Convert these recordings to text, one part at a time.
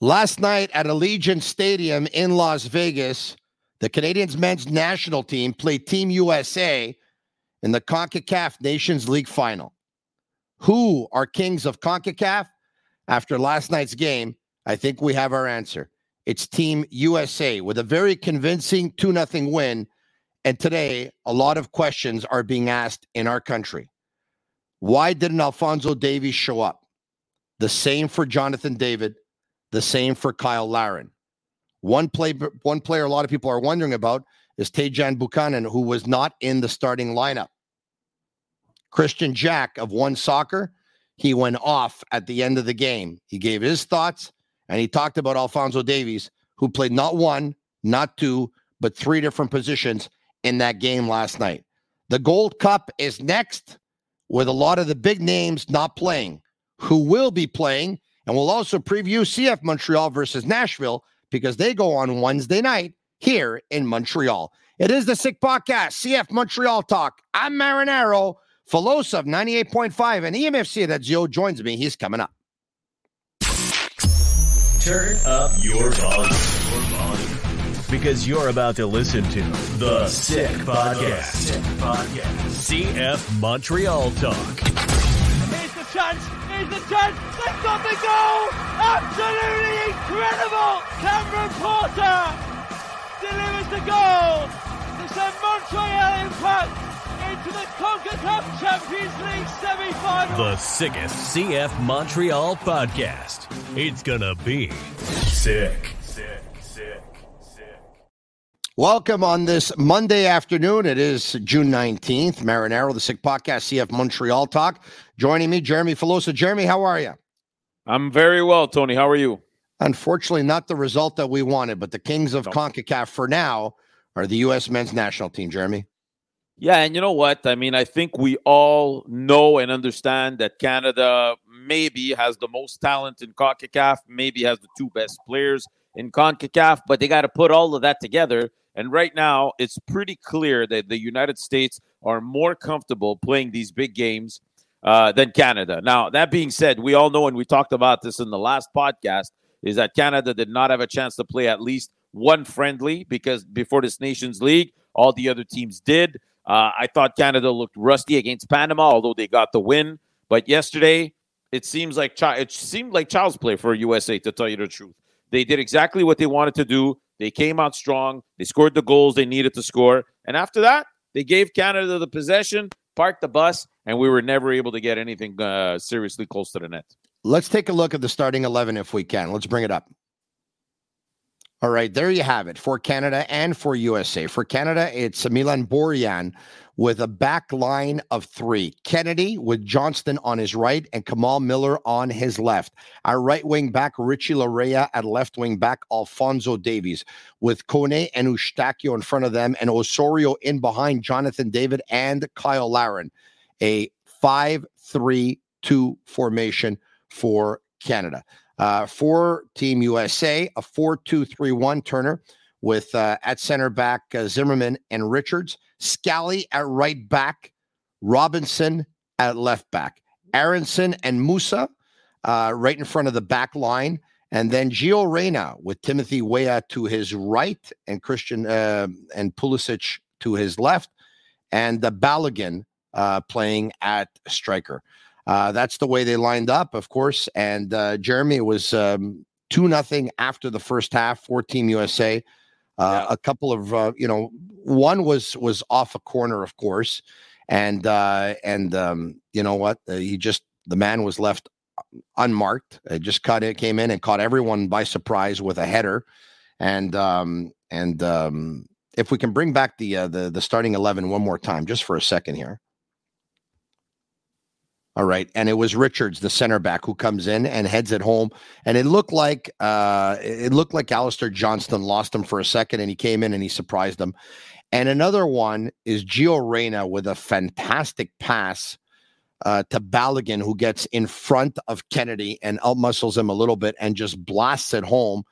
Last night at Allegiant Stadium in Las Vegas, the Canadians men's national team played Team USA in the CONCACAF Nations League final. Who are kings of CONCACAF? After last night's game, I think we have our answer. It's Team USA with a very convincing 2 0 win. And today, a lot of questions are being asked in our country. Why didn't Alfonso Davies show up? The same for Jonathan David the same for Cyle Larin. One play, one player a lot of people are wondering about is Tajon Buchanan, who was not in the starting lineup. Christian Jack of One Soccer, he went off at the end of the game. He gave his thoughts and he talked about Alfonso Davies, who played not one, not two, but three different positions in that game last night. The Gold Cup is next with a lot of the big names not playing. Who will be playing and we'll also preview CF Montreal versus Nashville because they go on Wednesday night here in Montreal. It is the Sick Podcast, CF Montreal Talk. I'm Marinaro, Filosa of 98.5, and EMFC that Joe joins me. He's coming up. Turn up your volume. Because you're about to listen to The Sick Podcast. Sick Podcast. CF Montreal Talk. Here's the chance. Here's the chance. They've got the goal. Absolutely incredible. Cameron Porter delivers the goal to send Montreal Impact into the CONCACAF Champions League semi-final. The sickest CF Montreal podcast. It's gonna be sick. Sick, sick, sick. Welcome on this Monday afternoon. It is June 19th. Marinaro, the Sick Podcast, CF Montreal Talk. Joining me, Jeremy Filosa. Jeremy, how are you? I'm very well, Tony. How are you? Unfortunately, not the result that we wanted, but the Kings of no. CONCACAF for now are the U.S. men's national team, Jeremy. Yeah, and you know what? I mean, I think we all know and understand that Canada maybe has the most talent in CONCACAF, maybe has the two best players in CONCACAF, but they got to put all of that together. And right now, it's pretty clear that the United States are more comfortable playing these big games uh, than Canada. Now, that being said, we all know, and we talked about this in the last podcast, is that Canada did not have a chance to play at least one friendly because before this Nations League, all the other teams did. Uh, I thought Canada looked rusty against Panama, although they got the win. But yesterday, it seems like chi- it seemed like child's play for USA. To tell you the truth, they did exactly what they wanted to do. They came out strong. They scored the goals they needed to score, and after that, they gave Canada the possession parked the bus, and we were never able to get anything uh, seriously close to the net. Let's take a look at the starting 11 if we can. Let's bring it up. All right, there you have it for Canada and for USA. For Canada, it's Milan Borjan with a back line of three Kennedy with Johnston on his right and Kamal Miller on his left. Our right wing back, Richie Laryea at left wing back, Alfonso Davies with Kone and Eustáquio in front of them and Osorio in behind Jonathan David and Cyle Larin. A 5 3 2 formation for Canada. Uh, for Team USA, a 4 2 3 1 Turner with uh, at center back uh, Zimmerman and Richards. Scally at right back, Robinson at left back, Aaronson and Musah uh, right in front of the back line, and then Gio Reyna with Timothy Weah to his right and Christian uh, and Pulisic to his left, and the Balogun uh, playing at striker. Uh, that's the way they lined up, of course. And uh, Jeremy was um, two nothing after the first half for Team USA. Uh, yeah. A couple of uh, you know, one was was off a corner, of course, and uh, and um, you know what? Uh, he just the man was left unmarked. It just cut it, came in and caught everyone by surprise with a header, and um, and um, if we can bring back the uh, the the starting eleven one more time, just for a second here. All right. And it was Richards, the center back, who comes in and heads it home. And it looked like uh it looked like Alistair Johnston lost him for a second and he came in and he surprised him. And another one is Gio Reyna with a fantastic pass uh, to Balogun, who gets in front of Kennedy and outmuscles him a little bit and just blasts it home.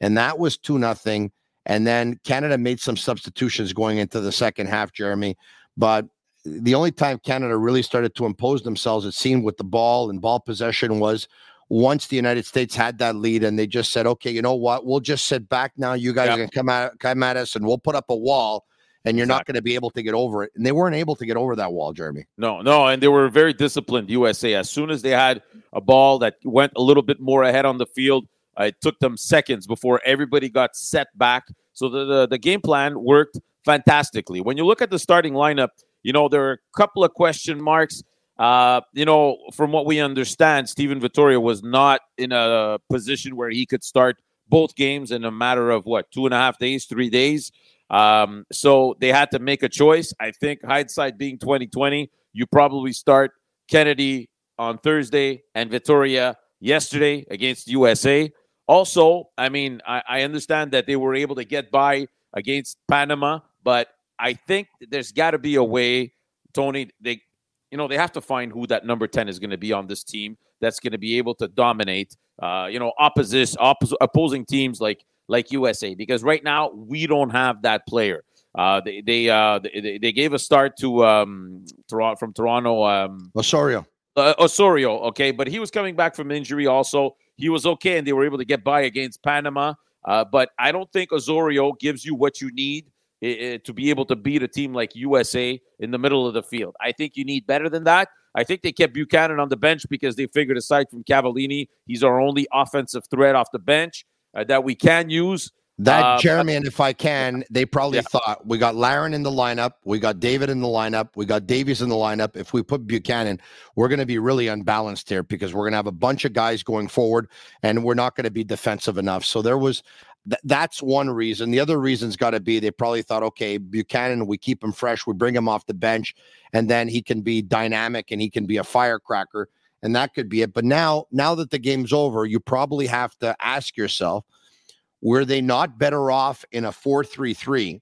And that was 2 nothing. And then Canada made some substitutions going into the second half, Jeremy. But the only time Canada really started to impose themselves, it seemed, with the ball and ball possession was once the United States had that lead and they just said, okay, you know what? We'll just sit back now. You guys yep. are going to come at, come at us and we'll put up a wall and you're exactly. not going to be able to get over it. And they weren't able to get over that wall, Jeremy. No, no. And they were very disciplined, USA. As soon as they had a ball that went a little bit more ahead on the field, uh, it took them seconds before everybody got set back. So the, the, the game plan worked fantastically. When you look at the starting lineup, you know, there are a couple of question marks. Uh, you know, from what we understand, Stephen Vitória was not in a position where he could start both games in a matter of what, two and a half days, three days. Um, so they had to make a choice. I think hindsight being 2020, you probably start Kennedy on Thursday and Vitória yesterday against USA. Also, I mean, I, I understand that they were able to get by against Panama, but I think there's got to be a way, Tony. They, you know, they have to find who that number ten is going to be on this team that's going to be able to dominate. Uh, you know, opposition, oppos- opposing teams like like USA, because right now we don't have that player. Uh, they they, uh, they they gave a start to um Toronto from Toronto um Osorio. Uh, Osorio, okay, but he was coming back from injury. Also, he was okay, and they were able to get by against Panama. Uh, but I don't think Osorio gives you what you need to be able to beat a team like USA in the middle of the field. I think you need better than that. I think they kept Buchanan on the bench because they figured aside from Cavallini, he's our only offensive threat off the bench uh, that we can use. That uh, Jeremy, and if I can, they probably yeah. thought we got Larin in the lineup, we got David in the lineup, we got Davies in the lineup. If we put Buchanan, we're going to be really unbalanced here because we're going to have a bunch of guys going forward, and we're not going to be defensive enough. So there was Th- that's one reason. The other reason's got to be they probably thought, okay, Buchanan, we keep him fresh, we bring him off the bench, and then he can be dynamic and he can be a firecracker, and that could be it. But now, now that the game's over, you probably have to ask yourself, were they not better off in a four-three-three,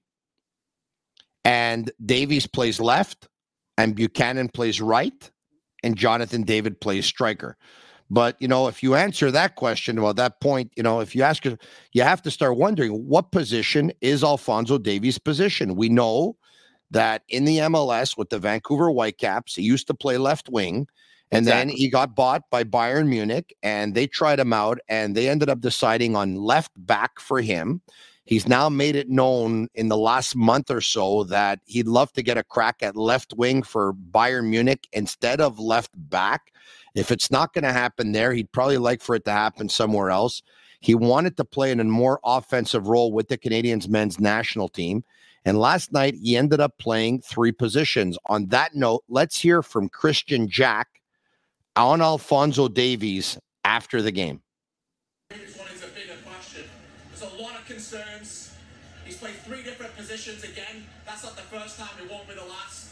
and Davies plays left, and Buchanan plays right, and Jonathan David plays striker? But you know, if you answer that question, well, that point, you know, if you ask, you have to start wondering what position is Alfonso Davies' position. We know that in the MLS with the Vancouver Whitecaps, he used to play left wing, and exactly. then he got bought by Bayern Munich, and they tried him out, and they ended up deciding on left back for him. He's now made it known in the last month or so that he'd love to get a crack at left wing for Bayern Munich instead of left back. If it's not going to happen there, he'd probably like for it to happen somewhere else. He wanted to play in a more offensive role with the Canadians men's national team. And last night, he ended up playing three positions. On that note, let's hear from Christian Jack on Alfonso Davies after the game. This one is a bigger question. There's a lot of concerns. He's played three different positions again. That's not the first time, it won't be the last.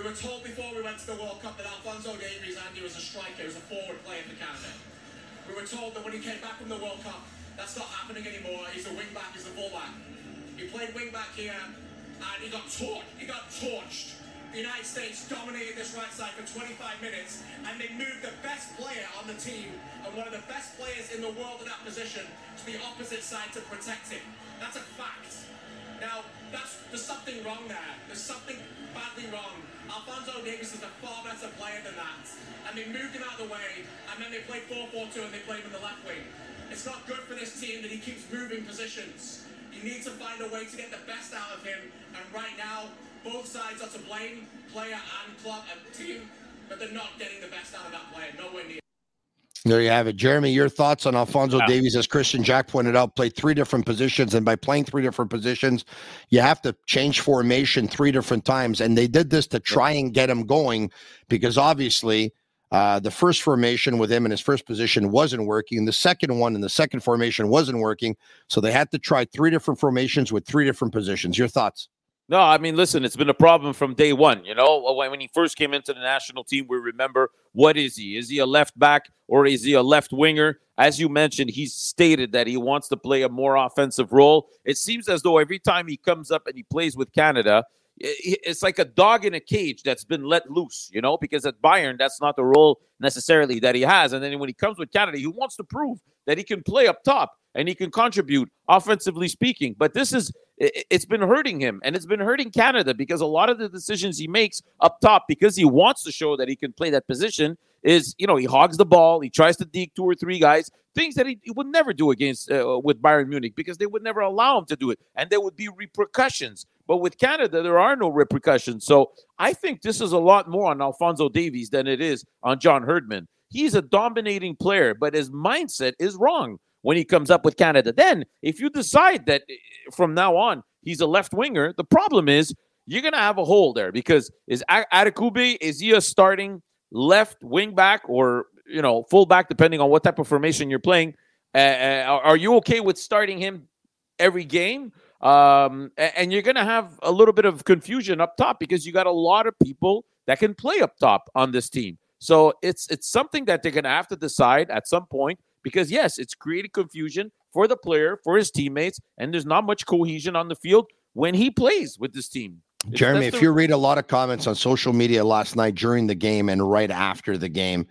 We were told before we went to the World Cup that Alfonso Davies, Andy, was a striker, was a forward player for Canada. We were told that when he came back from the World Cup, that's not happening anymore. He's a wing back, he's a fullback. He played wing back here, and he got torched. He got torched. The United States dominated this right side for 25 minutes, and they moved the best player on the team and one of the best players in the world in that position to the opposite side to protect him. That's a fact. Now, that's there's something wrong there. There's something badly wrong. Alfonso Davies is a far better player than that. And they moved him out of the way, and then they played 4-4-2 and they played him in the left wing. It's not good for this team that he keeps moving positions. You need to find a way to get the best out of him. And right now, both sides are to blame, player and club and team, but they're not getting the best out of that player. Nowhere near. There you have it. Jeremy, your thoughts on Alfonso yeah. Davies, as Christian Jack pointed out, played three different positions. And by playing three different positions, you have to change formation three different times. And they did this to try and get him going because obviously uh, the first formation with him in his first position wasn't working. The second one in the second formation wasn't working. So they had to try three different formations with three different positions. Your thoughts? No, I mean, listen, it's been a problem from day one. You know, when, he first came into the national team, we remember what is he? Is he a left back or is he a left winger? As you mentioned, he's stated that he wants to play a more offensive role. It seems as though every time he comes up and he plays with Canada, it's like a dog in a cage that's been let loose, you know, because at Bayern, that's not the role necessarily that he has. And then when he comes with Canada, he wants to prove that he can play up top and he can contribute offensively speaking. But this is it's been hurting him and it's been hurting Canada because a lot of the decisions he makes up top because he wants to show that he can play that position is you know he hogs the ball he tries to deke two or three guys things that he, he would never do against uh, with Bayern Munich because they would never allow him to do it and there would be repercussions. But with Canada there are no repercussions. So I think this is a lot more on Alfonso Davies than it is on John Herdman. He's a dominating player but his mindset is wrong when he comes up with Canada. Then, if you decide that eh, from now on he's a left winger, the problem is you're going to have a hole there because is Adekugbe is he a starting left wing back or you know full back depending on what type of formation you're playing? Uh, are you okay with starting him every game? Um, and you're going to have a little bit of confusion up top because you got a lot of people that can play up top on this team. So it's it's something that they're going to have to decide at some point because yes, it's created confusion for the player, for his teammates, and there's not much cohesion on the field when he plays with this team. Jeremy, if the- you read a lot of comments on social media last night during the game and right after the game,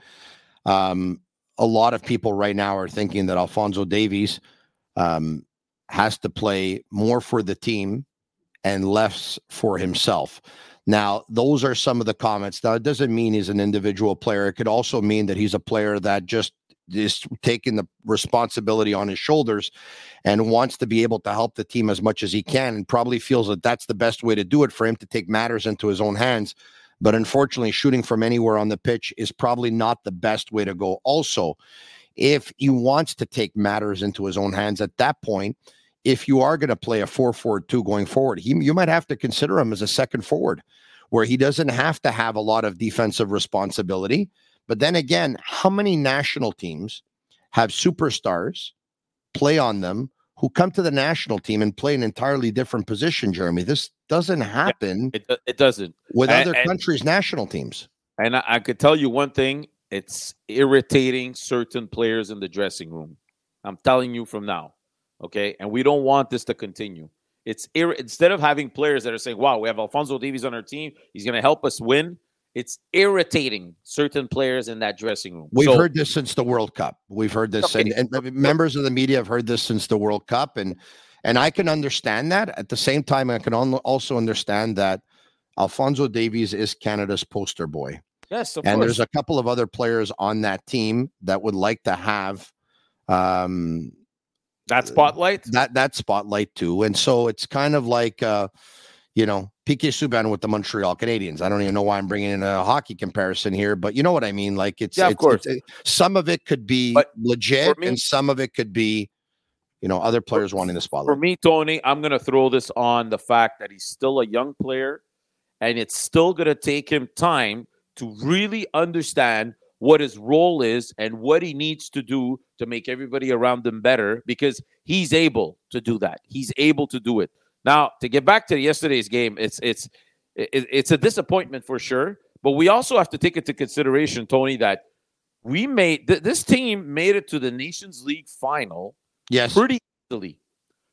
um, a lot of people right now are thinking that Alfonso Davies um, has to play more for the team and less for himself. Now, those are some of the comments. Now, it doesn't mean he's an individual player. It could also mean that he's a player that just is taking the responsibility on his shoulders and wants to be able to help the team as much as he can and probably feels that that's the best way to do it for him to take matters into his own hands. But unfortunately shooting from anywhere on the pitch is probably not the best way to go. Also if he wants to take matters into his own hands at that point if you are going to play a 4-4-2 going forward he, you might have to consider him as a second forward where he doesn't have to have a lot of defensive responsibility but then again, how many national teams have superstars play on them who come to the national team and play an entirely different position, Jeremy? This doesn't happen. Yeah, it, it, doesn't. With other and, countries' national teams. And I, I could tell you one thing it's irritating certain players in the dressing room. I'm telling you from now. Okay. And we don't want this to continue. It's ir- instead of having players that are saying, wow, we have Alfonso Davies on our team, he's going to help us win it's irritating certain players in that dressing room. We've so, heard this since the World Cup. We've heard this, okay. and, and, members of the media have heard this since the World Cup, and and I can understand that. At the same time, I can also understand that Alfonso Davies is Canada's poster boy. Yes, and course. there's a couple of other players on that team that would like to have um, that spotlight. That that spotlight too, and so it's kind of like. Uh, you know, PK Subban with the Montreal Canadiens. I don't even know why I'm bringing in a hockey comparison here, but you know what I mean. Like it's, yeah, of it's, course. It's, some of it could be but legit, me, and some of it could be, you know, other players for, wanting the spotlight. For me, Tony, I'm going to throw this on the fact that he's still a young player, and it's still going to take him time to really understand what his role is and what he needs to do to make everybody around him better because he's able to do that. He's able to do it. Now, to get back to yesterday's game, it's it's it's a disappointment for sure. But we also have to take into consideration, Tony, that we made th- this team made it to the Nations League final. Yes, pretty easily,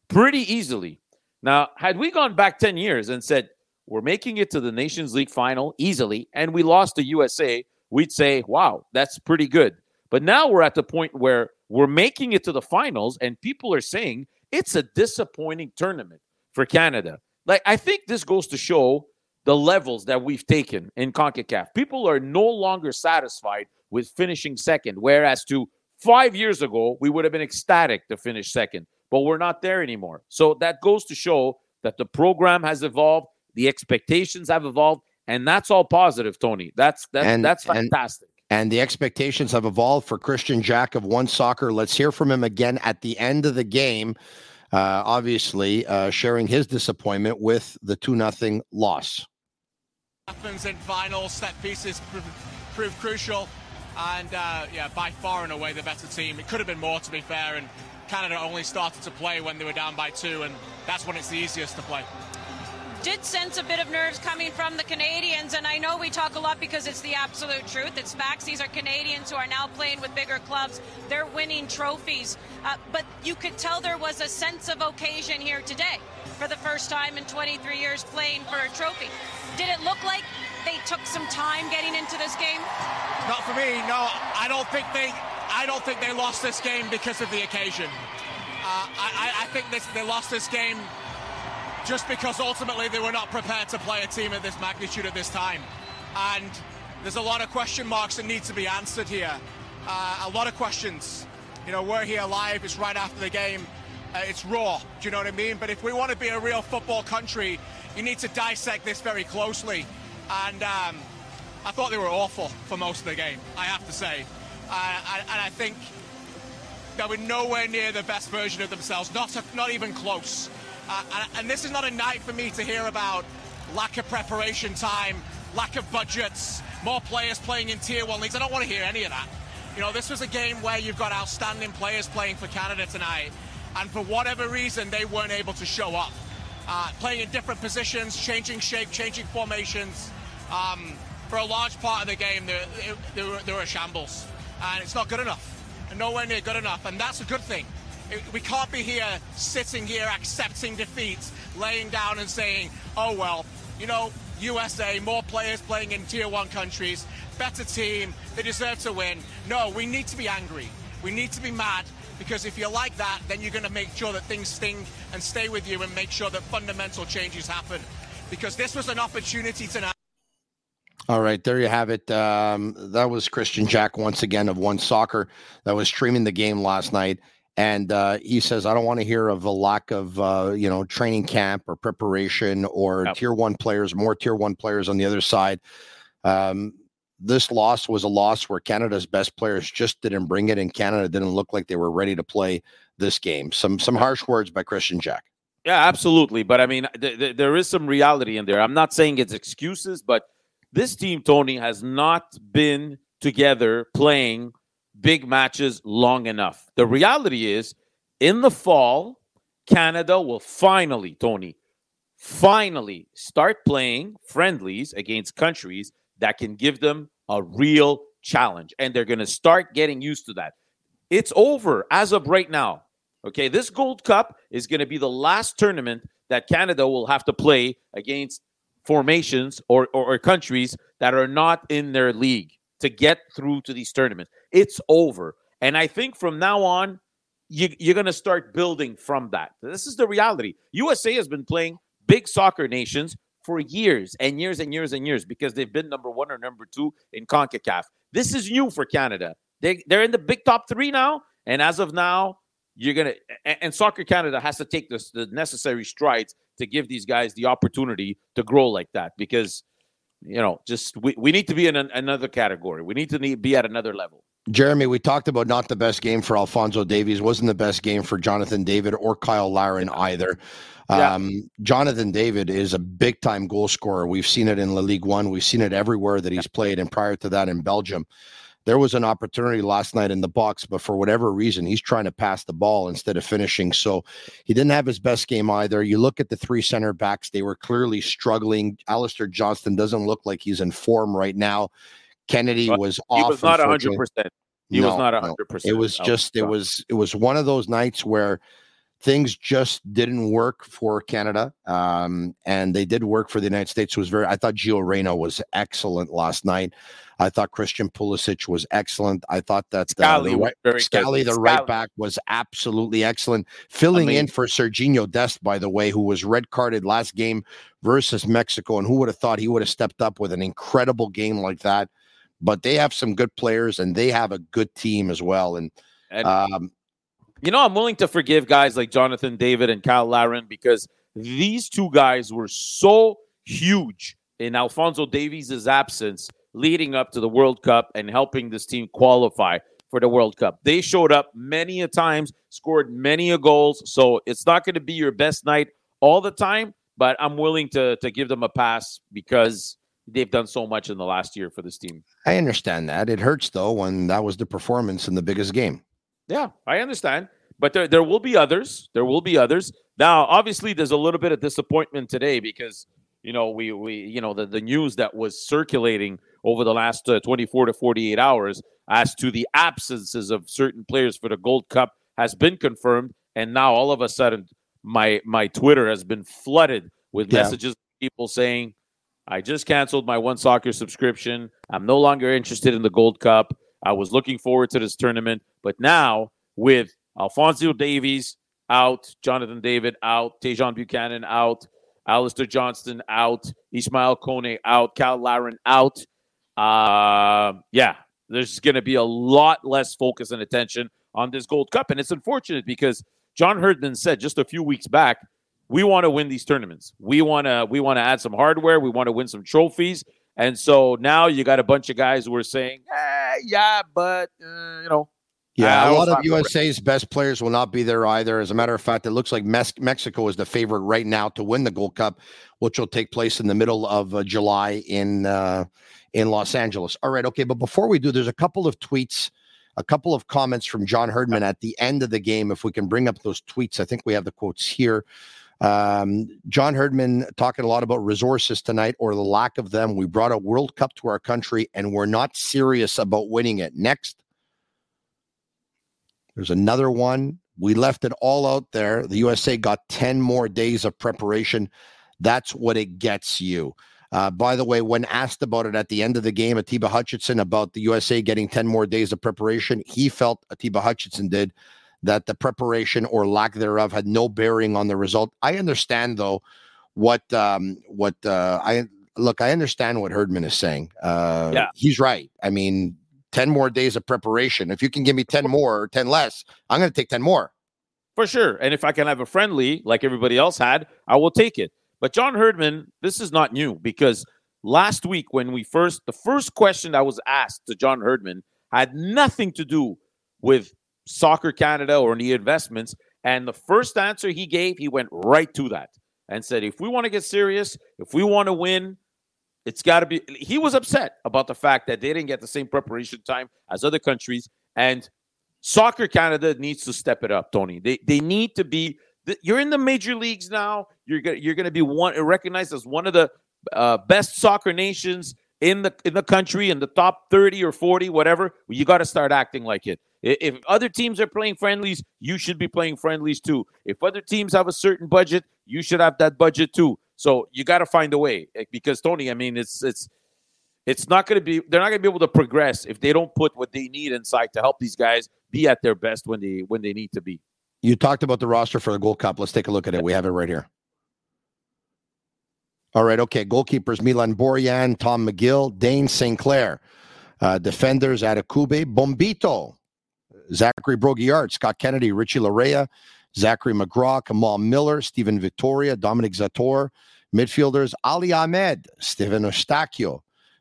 pretty easily. Now, had we gone back ten years and said we're making it to the Nations League final easily, and we lost to USA, we'd say, "Wow, that's pretty good." But now we're at the point where we're making it to the finals, and people are saying it's a disappointing tournament for Canada. Like, I think this goes to show the levels that we've taken in CONCACAF. People are no longer satisfied with finishing second, whereas to five years ago, we would have been ecstatic to finish second, but we're not there anymore. So that goes to show that the program has evolved, the expectations have evolved, and that's all positive, Tony. That's that's and, that's fantastic. And, and the expectations have evolved for Christian Jack of One Soccer. Let's hear from him again at the end of the game uh, obviously uh, sharing his disappointment with the 2 0 loss. Happens in final, set pieces proved prove crucial, and uh, yeah, by far and away the better team. It could have been more, to be fair, and Canada only started to play when they were down by two, and that's when it's the easiest to play. Did sense a bit of nerves coming from the Canadians, and I know we talk a lot because it's the absolute truth. It's facts. These are Canadians who are now playing with bigger clubs. They're winning trophies. Uh, but you could tell there was a sense of occasion here today for the first time in 23 years playing for a trophy. Did it look like they took some time getting into this game? Not for me. No, I don't think they. I don't think they lost this game because of the occasion. Uh, I, I think this, they lost this game just because ultimately they were not prepared to play a team of this magnitude at this time. And there's a lot of question marks that need to be answered here. Uh, a lot of questions. You know, we're here live. It's right after the game. Uh, it's raw. Do you know what I mean? But if we want to be a real football country, you need to dissect this very closely. And um, I thought they were awful for most of the game. I have to say. Uh, and I think they were nowhere near the best version of themselves. Not not even close. Uh, and, this is not a night for me to hear about lack of preparation time, lack of budgets, more players playing in tier one leagues. I don't want to hear any of that. You know, this was a game where you've got outstanding players playing for Canada tonight, and for whatever reason, they weren't able to show up. Uh, playing in different positions, changing shape, changing formations. Um, for a large part of the game, they, were, shambles, and it's not good enough. And nowhere near good enough, and that's a good thing. We can't be here sitting here accepting defeat, laying down and saying, oh, well, you know, USA, more players playing in tier one countries, better team, they deserve to win. No, we need to be angry. We need to be mad because if you're like that, then you're going to make sure that things sting and stay with you and make sure that fundamental changes happen. Because this was an opportunity tonight. All right, there you have it. Um, that was Christian Jack once again of One Soccer that was streaming the game last night. And uh, he says, I don't want to hear of a lack of, uh, you know, training camp or preparation or tier one players, more tier one players on the other side. Um, this loss was a loss where Canada's best players just didn't bring it, and Canada didn't look like they were ready to play this game. Some some harsh words by Christian Jack. Yeah, absolutely. But I mean, th- th- there is some reality in there. I'm not saying it's excuses, but this team, Tony, has not been together playing big matches long enough. The reality is, in the fall, Canada will finally, Tony, finally start playing friendlies against countries that can give them a real challenge. And they're going to start getting used to that. It's over as of right now. Okay, this Gold Cup is going to be the last tournament that Canada will have to play against formations or, or, or countries that are not in their league to get through to these tournaments. It's over. And I think from now on, you, you're going to start building from that. This is the reality. USA has been playing big soccer nations for years and years and years and years because they've been number one or number two in CONCACAF. This is new for Canada. They, they're in the big top three now. And as of now, you're going to, and, Soccer Canada has to take this, the necessary strides to give these guys the opportunity to grow like that because – you know, just we, we need to be in an, another category. We need to need, be at another level. Jeremy, we talked about not the best game for Alfonso Davies, wasn't the best game for Jonathan David or Cyle Larin either. Yeah. Um, Jonathan David is a big time goal scorer. We've seen it in La Ligue One. We've seen it everywhere that he's played, and prior to that in Belgium there was an opportunity last night in the box, but for whatever reason, he's trying to pass the ball instead of finishing. So he didn't have his best game either. You look at the three center backs, they were clearly struggling. Alistair Johnston doesn't look like he's in form right now. Kennedy was off. He was not hundred percent. He no, was not hundred percent. It was just it was it was one of those nights where things just didn't work for Canada, um, and they did work for the United States. It was very. I thought Gio Reyna was excellent last night. I thought Christian Pulisic was excellent. I thought that uh, the, right, Scally, the right back, was absolutely excellent. Filling I mean, in for Sergiño Dest, by the way, who was red carded last game versus Mexico, and who would have thought he would have stepped up with an incredible game like that? But they have some good players, and they have a good team as well. And, and um, you know, I'm willing to forgive guys like Jonathan David and Cyle Larin because these two guys were so huge in Alfonso Davies' absence leading up to the World Cup and helping this team qualify for the World Cup. They showed up many a times, scored many a goals. So it's not going to be your best night all the time, but I'm willing to to give them a pass because they've done so much in the last year for this team. I understand that. It hurts though when that was the performance in the biggest game. Yeah, I understand. But there there will be others. There will be others. Now, obviously there's a little bit of disappointment today because you know, we we you know the the news that was circulating over the last uh, 24 to 48 hours as to the absences of certain players for the Gold Cup has been confirmed, and now all of a sudden my my Twitter has been flooded with Yeah. messages people saying, "I just canceled my One Soccer subscription. I'm no longer interested in the Gold Cup. I was looking forward to this tournament, but now with Alfonso Davies out, Jonathan David out, Tajon Buchanan out, Alistair Johnston out, Ismail Kone out, Cal Larin out. Uh, yeah, there's going to be a lot less focus and attention on this Gold Cup, and it's unfortunate because John Herdman said just a few weeks back, we want to win these tournaments. We want to we want to add some hardware. We want to win some trophies. And so now you got a bunch of guys who are saying, eh, yeah, but uh, you know, Yeah, a lot of. USA's best players will not be there either. As a matter of fact, it looks like Mes- Mexico is the favorite right now to win the Gold Cup, which will take place in the middle of uh, July in uh, in Los Angeles. All right, okay, but before we do, there's a couple of tweets, a couple of comments from John Herdman at the end of the game. If we can bring up those tweets, I think we have the quotes here. Um, John Herdman talking a lot about resources tonight or the lack of them. We brought a World Cup to our country and we're not serious about winning it. Next. There's another one. We left it all out there. The USA got 10 more days of preparation. That's what it gets you. Uh, by the way, when asked about it at the end of the game, Atiba Hutchinson about the USA getting 10 more days of preparation, he felt, Atiba Hutchinson did, that the preparation or lack thereof had no bearing on the result. I understand, though, what um, what uh, I look. I understand what Herdman is saying. Uh, Yeah. he's right. I mean, 10 more days of preparation. If you can give me 10 more or 10 less, I'm going to take 10 more. For sure. And if I can have a friendly like everybody else had, I will take it. But John Herdman, this is not new because last week when we first, the first question that was asked to John Herdman had nothing to do with Soccer Canada or any investments. And the first answer he gave, he went right to that and said, if we want to get serious, if we want to win, it's got to be. He was upset about the fact that they didn't get the same preparation time as other countries. And Soccer Canada needs to step it up, Tony. They they need to be. You're in the major leagues now. You're gonna you're gonna be one recognized as one of the uh, best soccer nations in the in the country in the top 30 or 40 whatever. You got to start acting like it. If other teams are playing friendlies you should be playing friendlies too. If other teams have a certain budget you should have that budget too. So you got to find a way eh, because tony i mean it's it's it's not going to be they're not going to be able to progress if they don't put what they need inside to help these guys be at their best when they when they need to be You talked about the roster for the Gold Cup. Let's take a look at it. We have it right here. All right. Okay. Goalkeepers Milan Borjan, Tom McGill, Dane St. Clair. Uh, defenders Adekugbe, Bombito, Zachary Brault-Guillard, Scott Kennedy, Richie Laryea, Zachary McGraw, Kamal Miller, Stephen Vitória, Dominic Zator. Midfielders Ali Ahmed, Steven Eustáquio,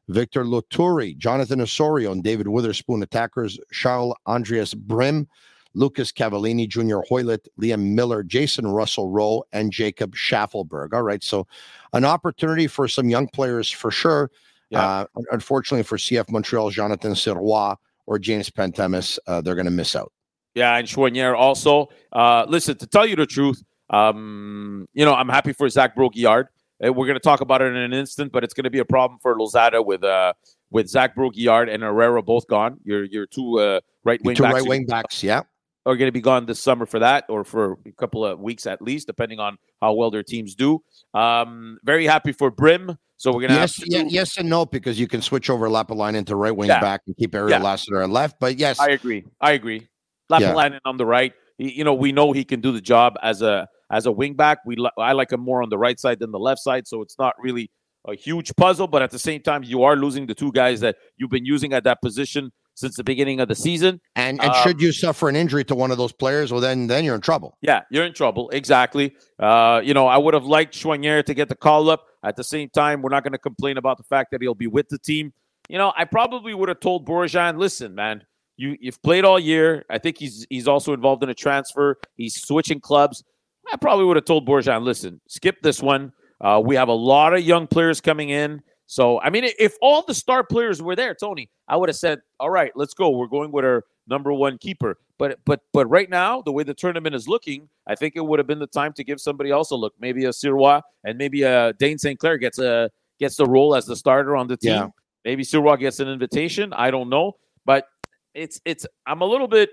Victor Loturi, Jonathan Osorio, and David Wotherspoon. Attackers Charles Andreas Brym, Lucas Cavallini, Junior Hoilett, Liam Millar, Jason Russell Rowe, and Jacob Shaffelburg. All right, so an opportunity for some young players for sure. Yeah. Uh, unfortunately for CF Montreal, Jonathan Sirois or James Pantemis, uh, they're going to miss out. Yeah, and Choinière also. Uh, listen, to tell you the truth, um, you know, I'm happy for Zach Brault-Guillard. Uh, We're going to talk about it in an instant, but it's going to be a problem for Losada with uh, with Zach Brault-Guillard and Herrera both gone. Your your two uh, right wing Two backs right wing backs, yeah. Are going to be gone this summer for that, or for a couple of weeks at least, depending on how well their teams do. Um, very happy for Brym. So we're going to Yes, have yeah, to yes, and no, because you can switch over Lappalainen into right wing Yeah. back and keep Ariel Yeah. Lassiter at left. But yes, I agree. I agree. Yeah. Lappalainen on the right. He, you know, we know he can do the job as a as a wing back. We I like him more on the right side than the left side, so it's not really a huge puzzle. But at the same time, you are losing the two guys that you've been using at that position since the beginning of the season. and and Um, should you suffer an injury to one of those players, well, then then you're in trouble. Yeah, you're in trouble. Exactly. Uh, you know, I would have liked Choinière to get the call up. At the same time, we're not going to complain about the fact that he'll be with the team. You know, I probably would have told Borjan, listen, man, you you've played all year. I think he's he's also involved in a transfer. He's switching clubs. I probably would have told Borjan, listen, skip this one. Uh, we have a lot of young players coming in. So, I mean, if all the star players were there, Tony, I would have said, all right, let's go. We're going with our number one keeper. But but but right now, the way the tournament is looking, I think it would have been the time to give somebody else a look. Maybe a Sirois and maybe a Dane St. Clair gets a gets the role as the starter on the team. Yeah. Maybe Sirois gets an invitation. I don't know, but it's it's. I'm a little bit.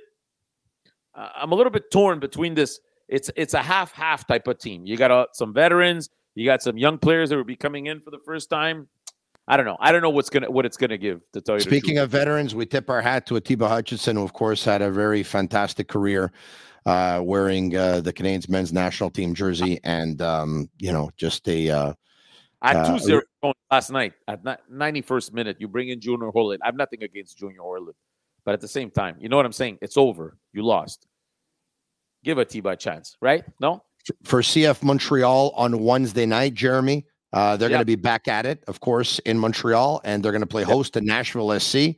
Uh, I'm a little bit torn between this. It's it's a half half type of team. You got uh, some veterans. You got some young players that will be coming in for the first time. I don't know. I don't know what's gonna what it's gonna give. To tell you, Speaking of veterans, we tip our hat to Atiba Hutchinson, who of course had a very fantastic career, uh, wearing uh, the Canadians men's national team jersey, and um, you know, just a uh, at uh, 2 0 last night at ninety first minute, you bring in Junior Hoilett. I have nothing against Junior Hoilett, but at the same time, you know what I'm saying? It's over. You lost. Give Atiba a chance, right? No. for CF Montreal on Wednesday night, Jeremy. Uh, they're going to be back at it, of course, in Montreal, and they're going to play host to Nashville SC.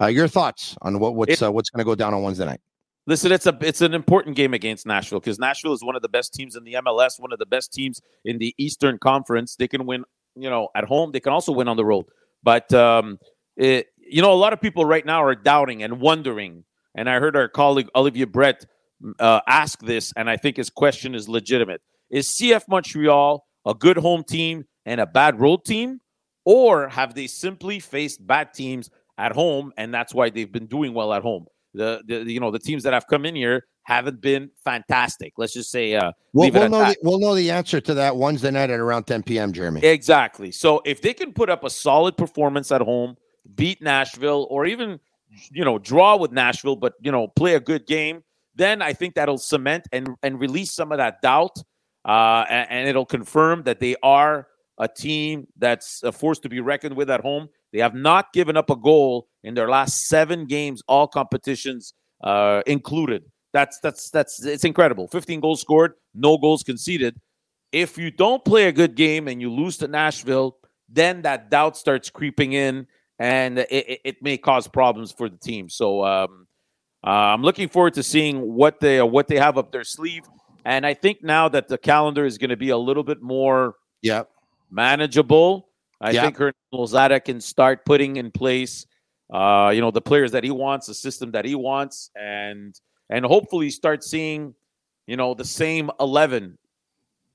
Uh, your thoughts on what, what's uh, what's going to go down on Wednesday night? Listen, it's a it's an important game against Nashville because Nashville is one of the best teams in the MLS, one of the best teams in the Eastern Conference. They can win, you know, at home. They can also win on the road. But um, it, you know, a lot of people right now are doubting and wondering. And I heard our colleague Olivier Brett uh, ask this, and I think his question is legitimate: Is CF Montreal a good home team and a bad road team, or have they simply faced bad teams at home, and that's why they've been doing well at home? The, the you know the teams that have come in here haven't been fantastic. Let's just say uh, We'll, we'll know the, we'll know the answer to that Wednesday night at around 10 p.m. Jeremy. Exactly. So if they can put up a solid performance at home, beat Nashville, or even you know draw with Nashville, but you know play a good game, then I think that'll cement and and release some of that doubt, uh, and, it'll confirm that they are a team that's a force to be reckoned with at home. They have not given up a goal in their last seven games, all competitions uh, included. That's that's that's it's incredible. 15 goals scored, no goals conceded if you don't play a good game and you lose to Nashville, then that doubt starts creeping in, and it, it, it may cause problems for the team. So um, uh, I'm looking forward to seeing what they what they have up their sleeve, and I think now that the calendar is going to be a little bit more Yep. manageable, I Yeah. think Hernan Losada can start putting in place, uh, you know, the players that he wants, the system that he wants, and and hopefully start seeing, you know, the same eleven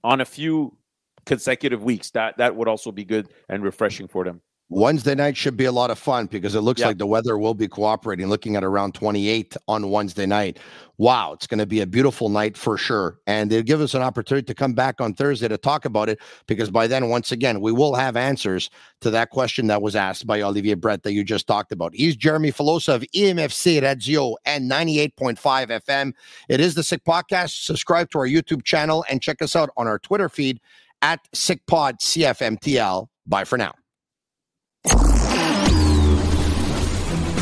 on a few consecutive weeks. That that would also be good and refreshing for them. Wednesday night should be a lot of fun because it looks Yeah. like the weather will be cooperating. Looking at around 28 on Wednesday night. Wow, it's going to be a beautiful night for sure. And it'll give us an opportunity to come back on Thursday to talk about it because by then, once again, we will have answers to that question that was asked by Olivier Brett that you just talked about. He's Jeremy Filosa of EMFC Radio and 98.5 FM. It is the Sick Podcast. Subscribe to our YouTube channel and check us out on our Twitter feed at SickPod CFMTL. Bye for now.